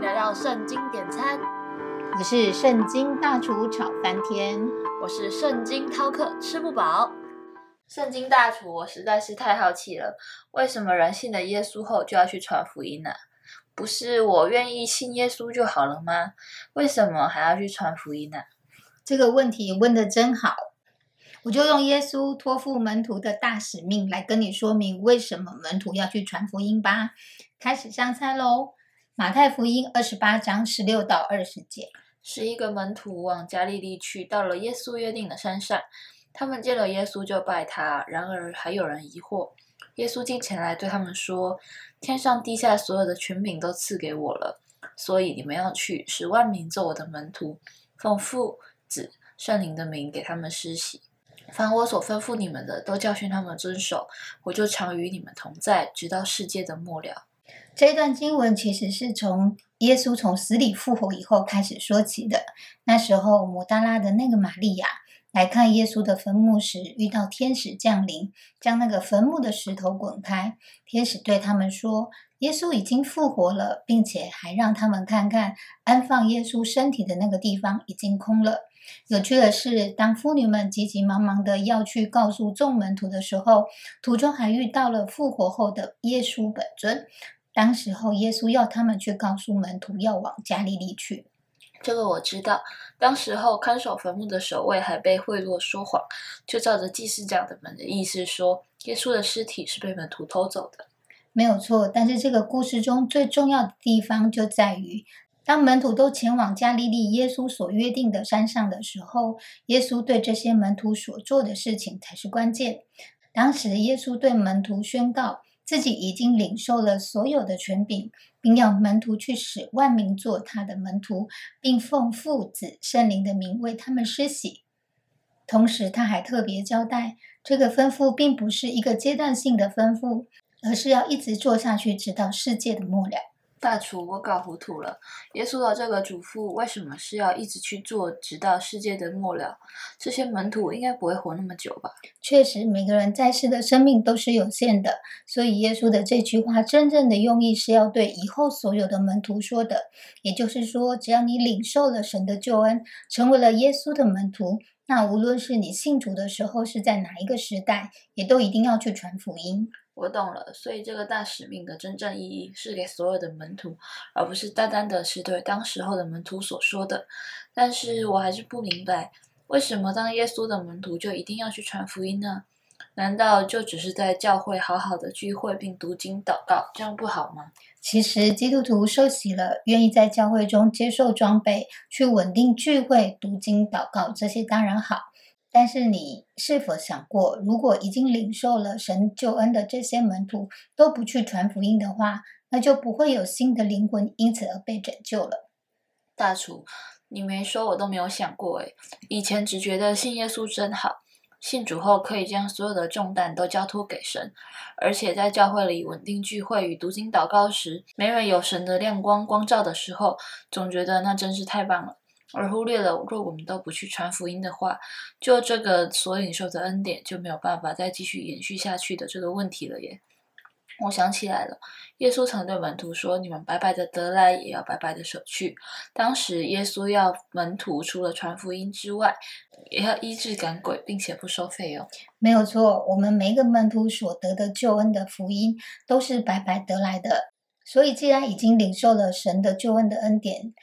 迎来到圣经点餐，我是圣经大厨炒翻天，我是圣经饕客吃不饱。圣经大厨，我实在是太好奇了，为什么人信了耶稣后就要去传福音呢？不是我愿意信耶稣就好了吗？为什么还要去传福音呢？这个问题问的真好，我就用耶稣托付门徒的大使命来跟你说明为什么门徒要去传福音吧。开始上菜喽！马太福音二十八章十六到二十节，十一个门徒往加利利去，到了耶稣约定的山上，他们见了耶稣就拜他。然而还有人疑惑。耶稣进前来对他们说：“天上地下所有的权柄都赐给我了，所以你们要去，使万民做我的门徒，奉父、子、圣灵的名给他们施洗。凡我所吩咐你们的，都教训他们遵守。我就常与你们同在，直到世界的末了。”这段经文其实是从耶稣从死里复活以后开始说起的。那时候，姆大拉的那个玛利亚来看耶稣的坟墓时，遇到天使降临，将那个坟墓的石头滚开。天使对他们说：“耶稣已经复活了，并且还让他们看看安放耶稣身体的那个地方已经空了。”有趣的是，当妇女们急急忙忙的要去告诉众门徒的时候，途中还遇到了复活后的耶稣本尊。当时候，耶稣要他们去告诉门徒要往加利利去。这个我知道。当时候看守坟墓的守卫还被贿赂说谎，就照着祭司长的们的意思说，耶稣的尸体是被门徒偷走的。没有错。但是这个故事中最重要的地方就在于，当门徒都前往加利利耶稣所约定的山上的时候，耶稣对这些门徒所做的事情才是关键。当时耶稣对门徒宣告。自己已经领受了所有的权柄，并要门徒去使万民做他的门徒，并奉父子圣灵的名为他们施洗。同时，他还特别交代，这个吩咐并不是一个阶段性的吩咐，而是要一直做下去，直到世界的末了。大厨，我搞糊涂了。耶稣的这个嘱咐为什么是要一直去做，直到世界的末了？这些门徒应该不会活那么久吧？确实，每个人在世的生命都是有限的，所以耶稣的这句话真正的用意是要对以后所有的门徒说的。也就是说，只要你领受了神的救恩，成为了耶稣的门徒，那无论是你信主的时候是在哪一个时代，也都一定要去传福音。我懂了，所以这个大使命的真正意义是给所有的门徒，而不是单单的是对当时候的门徒所说的。但是我还是不明白，为什么当耶稣的门徒就一定要去传福音呢？难道就只是在教会好好的聚会并读经祷告，这样不好吗？其实基督徒受洗了，愿意在教会中接受装备，去稳定聚会、读经祷告，这些当然好。但是你是否想过，如果已经领受了神救恩的这些门徒都不去传福音的话，那就不会有新的灵魂因此而被拯救了。大厨，你没说我都没有想过诶，以前只觉得信耶稣真好，信主后可以将所有的重担都交托给神，而且在教会里稳定聚会与读经祷告时，每每有神的亮光光照的时候，总觉得那真是太棒了。而忽略了，若我们都不去传福音的话，就这个所领受的恩典就没有办法再继续延续下去的这个问题了耶。我想起来了，耶稣曾对门徒说：“你们白白的得来，也要白白的舍去。”当时耶稣要门徒除了传福音之外，也要医治赶鬼，并且不收费用。没有错，我们每一个门徒所得的救恩的福音都是白白得来的。所以，既然已经领受了神的救恩的恩典，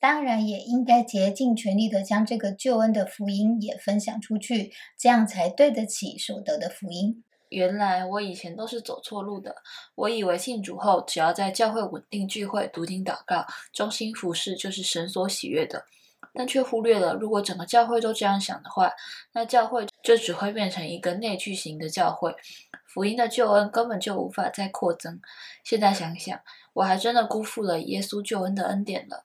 当然也应该竭尽全力的将这个救恩的福音也分享出去，这样才对得起所得的福音。原来我以前都是走错路的，我以为信主后只要在教会稳定聚会、读经祷告、忠心服侍就是神所喜悦的，但却忽略了，如果整个教会都这样想的话，那教会就只会变成一个内聚型的教会，福音的救恩根本就无法再扩增。现在想想，我还真的辜负了耶稣救恩的恩典了。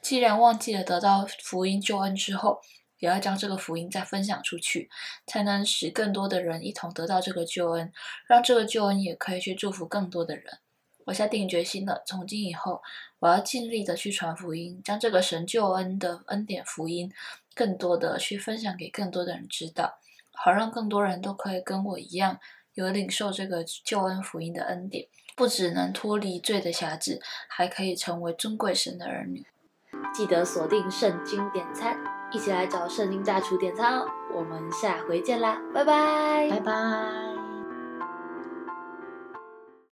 既然忘记了得到福音救恩之后，也要将这个福音再分享出去，才能使更多的人一同得到这个救恩，让这个救恩也可以去祝福更多的人。我下定决心了，从今以后，我要尽力的去传福音，将这个神救恩的恩典福音，更多的去分享给更多的人知道，好让更多人都可以跟我一样，有领受这个救恩福音的恩典，不只能脱离罪的辖制，还可以成为尊贵神的儿女。记得锁定圣经点餐，一起来找圣经大厨点餐哦！我们下回见啦，拜拜，拜拜。